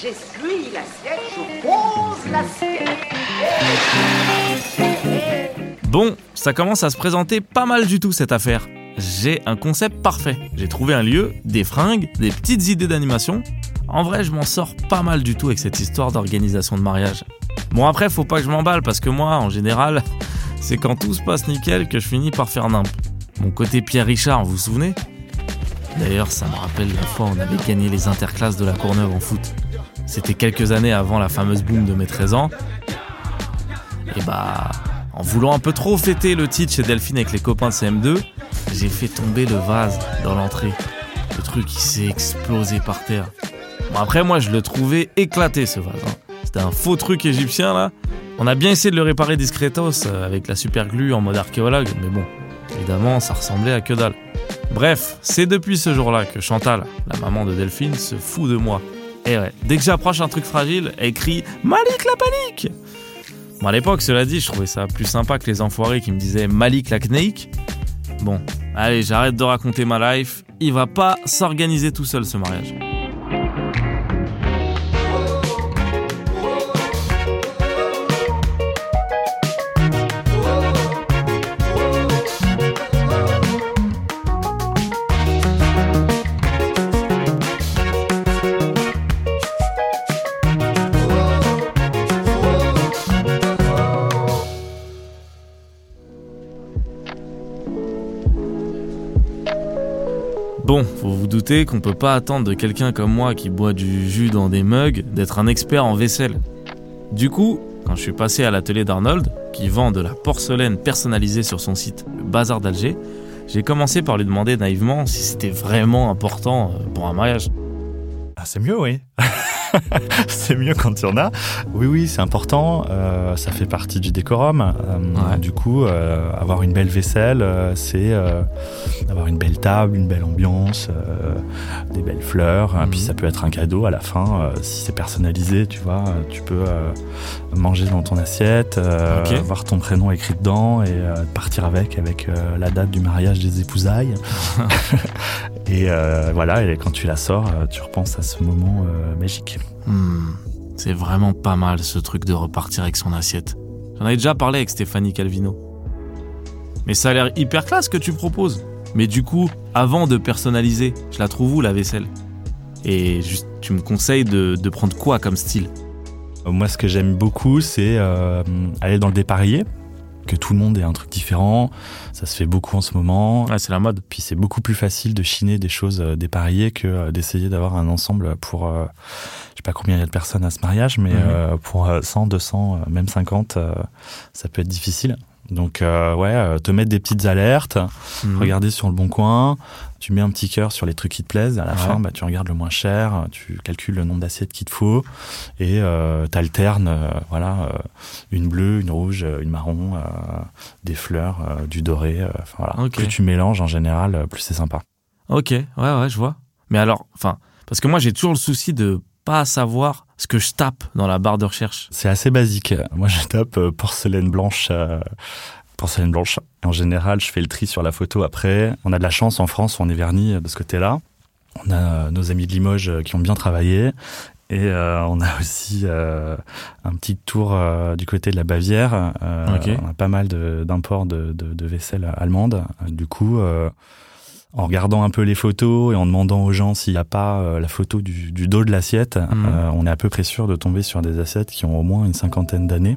j'essuie l'assiette, je pose l'assiette. Bon, ça commence à se présenter pas mal du tout cette affaire. J'ai un concept parfait. J'ai trouvé un lieu, des fringues, des petites idées d'animation. En vrai, je m'en sors pas mal du tout avec cette histoire d'organisation de mariage. Bon après, faut pas que je m'emballe parce que moi, en général, c'est quand tout se passe nickel que je finis par faire nimp. Mon côté Pierre Richard, vous vous souvenez? D'ailleurs, ça me rappelle la fois où on avait gagné les interclasses de la Courneuve en foot. C'était quelques années avant la fameuse boom de mes 13 ans. Et bah, en voulant un peu trop fêter le titre chez Delphine avec les copains de CM2, j'ai fait tomber le vase dans l'entrée. Le truc qui s'est explosé par terre. Bon après moi je le trouvais éclaté ce vase. hein. C'était un faux truc égyptien là. On a bien essayé de le réparer discretos euh, avec la super glue en mode archéologue, mais bon, évidemment ça ressemblait à que dalle. Bref, c'est depuis ce jour-là que Chantal, la maman de Delphine, se fout de moi. Et ouais, dès que j'approche un truc fragile, elle crie Malik la panique Bon, à l'époque, cela dit, je trouvais ça plus sympa que les enfoirés qui me disaient Malik la Kneik. Bon, allez, j'arrête de raconter ma life. Il va pas s'organiser tout seul ce mariage. Bon, faut vous douter qu'on peut pas attendre de quelqu'un comme moi qui boit du jus dans des mugs d'être un expert en vaisselle. Du coup, quand je suis passé à l'atelier d'Arnold, qui vend de la porcelaine personnalisée sur son site, le Bazar d'Alger, j'ai commencé par lui demander naïvement si c'était vraiment important euh, pour un mariage. Ah, c'est mieux, oui. c'est mieux quand il y en a. Oui, oui, c'est important. euh, ça fait partie du décorum. Euh, Ouais. Du coup, euh, avoir une belle vaisselle, c'est avoir une belle table, une belle ambiance, des belles fleurs. Mhm. Puis ça peut être un cadeau à la fin. si c'est personnalisé, tu vois, tu peux manger dans ton assiette, euh, Ok. voir ton prénom écrit dedans et partir avec, avec la date du mariage des épousailles. et euh, voilà, et quand tu la sors, euh, tu repenses à ce moment euh, magique. Hmm, c'est vraiment pas mal ce truc de repartir avec son assiette. J'en avais déjà parlé avec Stéphanie Calvino. Mais ça a l'air hyper classe que tu proposes. Mais du coup, avant de personnaliser, je la trouve où la vaisselle? Et juste, tu me conseilles de, de prendre quoi comme style? Moi, ce que j'aime beaucoup, c'est euh, aller dans le dépareillé, que tout le monde ait un truc différent. Ça se fait beaucoup en ce moment. Ouais, c'est la mode. Puis c'est beaucoup plus facile de chiner des choses euh, dépareillées que euh, d'essayer d'avoir un ensemble pour, euh, je sais pas combien il y a de personnes à ce mariage, mais Mhm. euh, pour euh, 100, 200, euh, même 50, euh, ça peut être difficile. Donc euh, ouais, euh, te mettre des petites alertes, Mhm. regarder sur le bon coin, tu mets un petit cœur sur les trucs qui te plaisent, à la Ouais. fin bah, tu regardes le moins cher, tu calcules le nombre d'assiettes qu'il te faut et euh, t'alternes euh, voilà, euh, une bleue, une rouge, une marron, euh, des fleurs, du doré, enfin voilà. Plus tu mélanges en général, plus c'est sympa. Ok, ouais, ouais, je vois. Mais alors, enfin, parce que moi j'ai toujours le souci de pas savoir ce que je tape dans la barre de recherche. C'est assez basique. Moi je tape euh, porcelaine blanche. euh, Porcelaine blanche. En général, je fais le tri sur la photo après. On a de la chance en France, on est verni euh, de ce côté-là. On a nos amis de Limoges qui ont bien travaillé. Et euh, on a aussi euh, un petit tour euh, du côté de la Bavière. On a pas mal de- d'imports de, de, de vaisselle allemande. Du coup, en regardant un peu les photos et en demandant aux gens s'il n'y a pas euh, la photo du, du dos de l'assiette, Mhm. euh, on est à peu près sûr de tomber sur des assiettes qui ont au moins une cinquantaine d'années,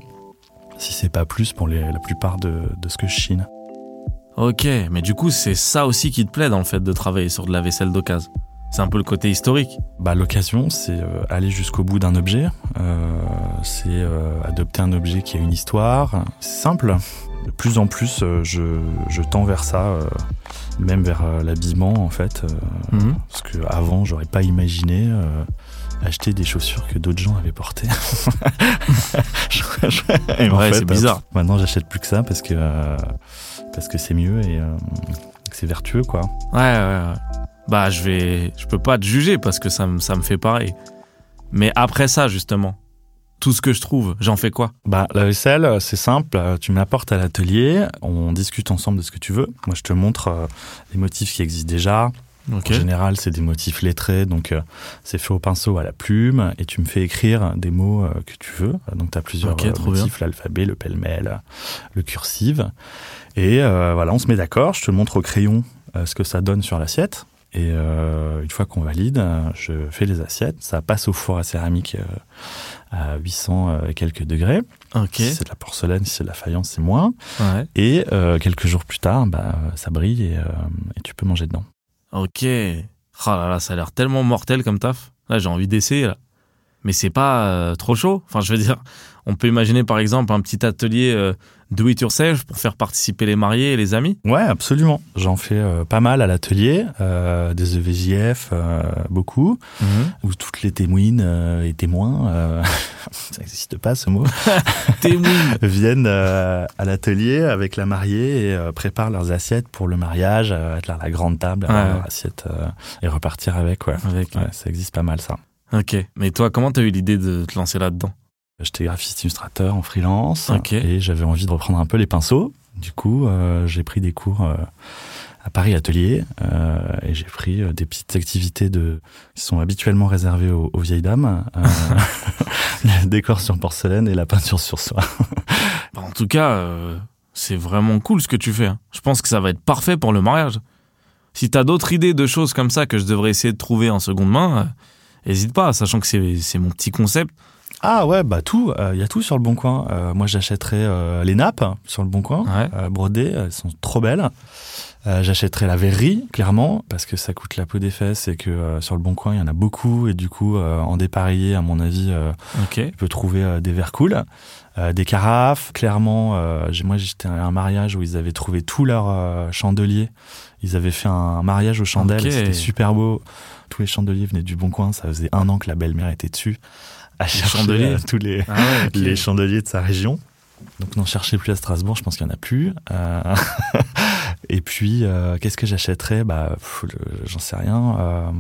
si c'est pas plus pour les, la plupart de, de ce que je chine. Ok, mais du coup c'est ça aussi qui te plaît dans le fait de travailler sur de la vaisselle d'occasion. C'est un peu le côté historique. Bah, L'occasion, c'est euh, aller jusqu'au bout d'un objet, euh, c'est euh, adopter un objet qui a une histoire. C'est simple. De plus en plus, je, je tends vers ça, euh, même vers euh, l'habillement en fait, euh, Mhm. parce que avant, j'aurais pas imaginé euh, acheter des chaussures que d'autres gens avaient portées. Ouais, c'est bizarre. maintenant, j'achète plus que ça parce que euh, parce que c'est mieux et euh, c'est vertueux quoi. Ouais, ouais, ouais. Bah, je vais. Je peux pas te juger parce que ça, me- ça me fait pareil. Mais après ça, justement, tout ce que je trouve, j'en fais quoi? Bah, la vaisselle, c'est simple. euh, Tu me l'apportes à l'atelier, on discute ensemble de ce que tu veux. Moi, je te montre euh, les motifs qui existent déjà. En général, c'est des motifs lettrés, donc euh, c'est fait au pinceau à la plume, et tu me fais écrire des mots euh, que tu veux. Donc tu as plusieurs euh, motifs, l'alphabet, le pêle-mêle, le cursive. Et euh, voilà, on se met d'accord, je te montre au crayon euh, ce que ça donne sur l'assiette. Et euh, une fois qu'on valide, euh, je fais les assiettes. Ça passe au four à céramique euh, à 800 et quelques degrés. Si c'est de la porcelaine, si c'est de la faïence, c'est moins. Ouais. Et euh, quelques jours plus tard, bah, ça brille et, euh, et tu peux manger dedans. Ok. Oh là là, ça a l'air tellement mortel comme taf. Là, j'ai envie d'essayer, là. Mais c'est pas euh, trop chaud. Enfin, je veux dire, on peut imaginer par exemple un petit atelier euh, do it yourself pour faire participer les mariés et les amis. Ouais, absolument. J'en fais euh, pas mal à l'atelier, euh, des EVJF, euh, beaucoup, où toutes les témoines et témoins, ça n'existe pas ce mot, viennent à l'atelier avec la mariée et préparent leurs assiettes pour le mariage, être à la grande table, Ouais. leur assiette et repartir avec. Ouais. Avec. ouais, ça existe pas mal ça. Ok. Mais toi, comment t'as eu l'idée de te lancer là-dedans? J'étais graphiste illustrateur en freelance et j'avais envie de reprendre un peu les pinceaux. Du coup, euh, j'ai pris des cours euh, à Paris Atelier euh, et j'ai pris des petites activités de qui sont habituellement réservées aux, aux vieilles dames, le décor sur porcelaine et la peinture sur soie. Bah, En tout cas, c'est vraiment cool ce que tu fais. hein. Je pense que ça va être parfait pour le mariage. Si t'as d'autres idées de choses comme ça que je devrais essayer de trouver en seconde main, euh, hésite pas, sachant que c'est mon petit concept. Ah ouais, bah tout, il y a tout sur le Bon Coin. Euh, moi, j'achèterais euh, les nappes sur le Bon Coin, Ouais. euh, brodées, elles sont trop belles. Euh, j'achèterais la verrerie, clairement, parce que ça coûte la peau des fesses et que euh, sur le Bon Coin, il y en a beaucoup. Et du coup, euh, en dépareillé, à mon avis, euh, Ok. tu peux trouver euh, des verres cool. Euh, des carafes, clairement. Euh, j'ai- moi, j'étais à un mariage où ils avaient trouvé tous leurs euh, chandeliers. Ils avaient fait un mariage aux chandelles, c'était super beau. Tous les chandeliers venaient du Bon Coin. Ça faisait un an que la belle-mère était dessus. À chercher euh, tous les, Ah ouais, les chandeliers de sa région. Donc n'en cherchez plus à Strasbourg, je pense qu'il n'y en a plus. Euh, et puis, euh, qu'est-ce que j'achèterais? Bah, J'en sais rien. Euh,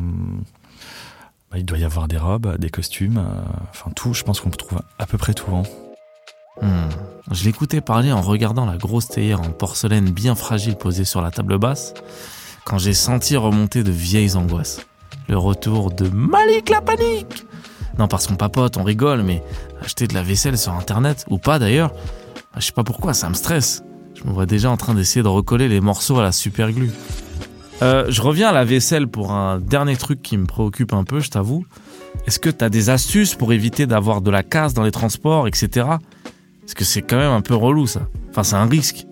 bah, il doit y avoir des robes, des costumes, enfin tout. Je pense qu'on peut trouver à peu près tout. hein. Hmm. Je l'écoutais parler en regardant la grosse théière en porcelaine bien fragile posée sur la table basse, quand j'ai senti remonter de vieilles angoisses. Le retour de Malik la panique Non, parce qu'on papote, on rigole, mais acheter de la vaisselle sur internet, ou pas d'ailleurs, bah, je sais pas pourquoi, ça me stresse. Je me vois déjà en train d'essayer de recoller les morceaux à la super glue. Euh, je reviens à la vaisselle pour un dernier truc qui me préoccupe un peu, je t'avoue. Est-ce que t'as des astuces pour éviter d'avoir de la casse dans les transports, etc. Parce que c'est quand même un peu relou ça. Enfin, c'est un risque.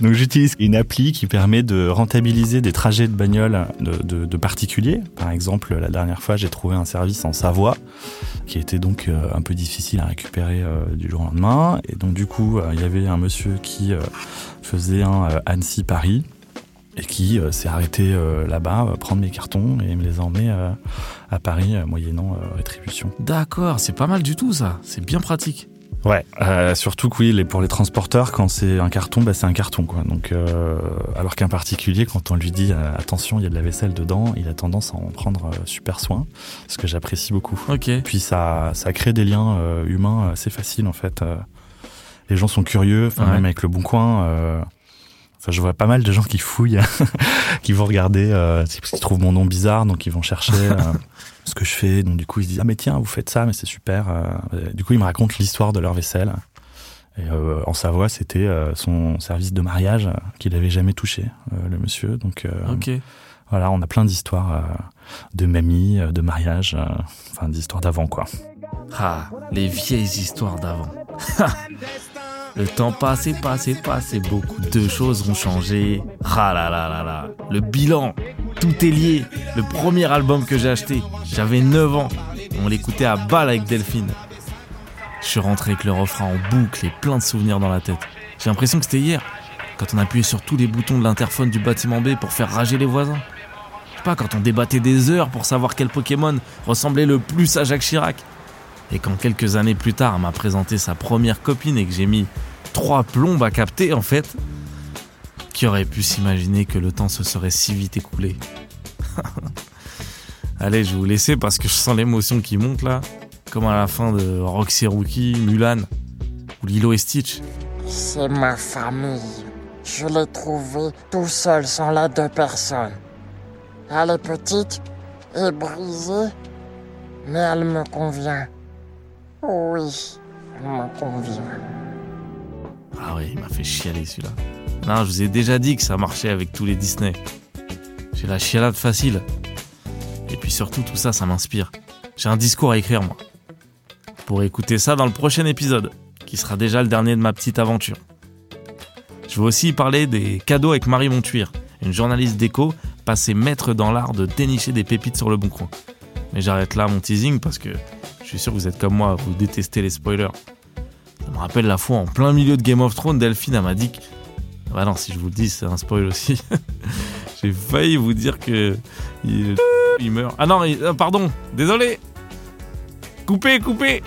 Donc j'utilise une appli qui permet de rentabiliser des trajets de bagnole de, particuliers. Par exemple, la dernière fois, j'ai trouvé un service en Savoie qui était donc euh, un peu difficile à récupérer euh, du jour au lendemain. Et donc du coup, euh, il y avait un monsieur qui faisait un Annecy-Paris et qui s'est arrêté là-bas, prendre mes cartons et me les emmener à Paris, moyennant rétribution. D'accord, c'est pas mal du tout ça. C'est bien pratique. Ouais, euh, surtout que oui, les, pour les transporteurs, quand c'est un carton, bah, c'est un carton quoi. Donc, euh, alors qu'un particulier, quand on lui dit euh, attention, il y a de la vaisselle dedans, il a tendance à en prendre euh, super soin, ce que j'apprécie beaucoup. Ok. Puis ça, ça crée des liens euh, humains assez faciles en fait. les gens sont curieux, enfin Ouais. même avec le bon coin. Enfin, je vois pas mal de gens qui fouillent, qui vont regarder, euh, c'est parce qu'ils trouvent mon nom bizarre, donc ils vont chercher euh, ce que je fais. Donc du coup, ils se disent ah mais tiens, vous faites ça, mais c'est super. euh. Du coup, ils me racontent l'histoire de leur vaisselle. Et euh, en Savoie, c'était euh, son service de mariage euh, qu'il avait jamais touché, euh, le monsieur. Donc euh, voilà, on a plein d'histoires euh, de mamie, euh, de mariage, euh, enfin d'histoires d'avant quoi. Ah, les vieilles histoires d'avant. Le temps passe et passe beaucoup de choses ont changé. Ah là là là là. Le bilan, tout est lié. Le premier album que j'ai acheté, j'avais 9 ans. On l'écoutait à balle avec Delphine. Je suis rentré avec le refrain en boucle et plein de souvenirs dans la tête. J'ai l'impression que c'était hier, quand on appuyait sur tous les boutons de l'interphone du bâtiment B pour faire rager les voisins. Je sais pas, quand on débattait des heures pour savoir quel Pokémon ressemblait le plus à Jacques Chirac. Et quand quelques années plus tard, m'a présenté sa première copine et que j'ai mis trois plombes à capter, en fait, qui aurait pu s'imaginer que le temps se serait si vite écoulé Allez, je vais vous laisser parce que je sens l'émotion qui monte là, comme à la fin de Roxy Rookie, Mulan ou Lilo et Stitch. C'est ma famille. Je l'ai trouvé tout seul sans l'aide de personne. Elle est petite et brisée, mais elle me convient. Oui, elle me convient. Ah ouais, il m'a fait chialer celui-là. Non, je vous ai déjà dit que ça marchait avec tous les Disney. J'ai la chialade facile. Et puis surtout, tout ça, ça m'inspire. J'ai un discours à écrire, moi. Pour écouter ça dans le prochain épisode, qui sera déjà le dernier de ma petite aventure. Je vais aussi parler des cadeaux avec Marie Montuire, une journaliste d'écho passée maître dans l'art de dénicher des pépites sur le bon coin. Mais j'arrête là mon teasing parce que suis sûr que vous êtes comme moi, vous détestez les spoilers. Ça me rappelle la fois en plein milieu de Game of Thrones, Delphine elle m'a dit que... Bah non, si je vous le dis, c'est un spoil aussi. J'ai failli vous dire que... Il, meurt. Ah non, ah, pardon, désolé Coupez, coupez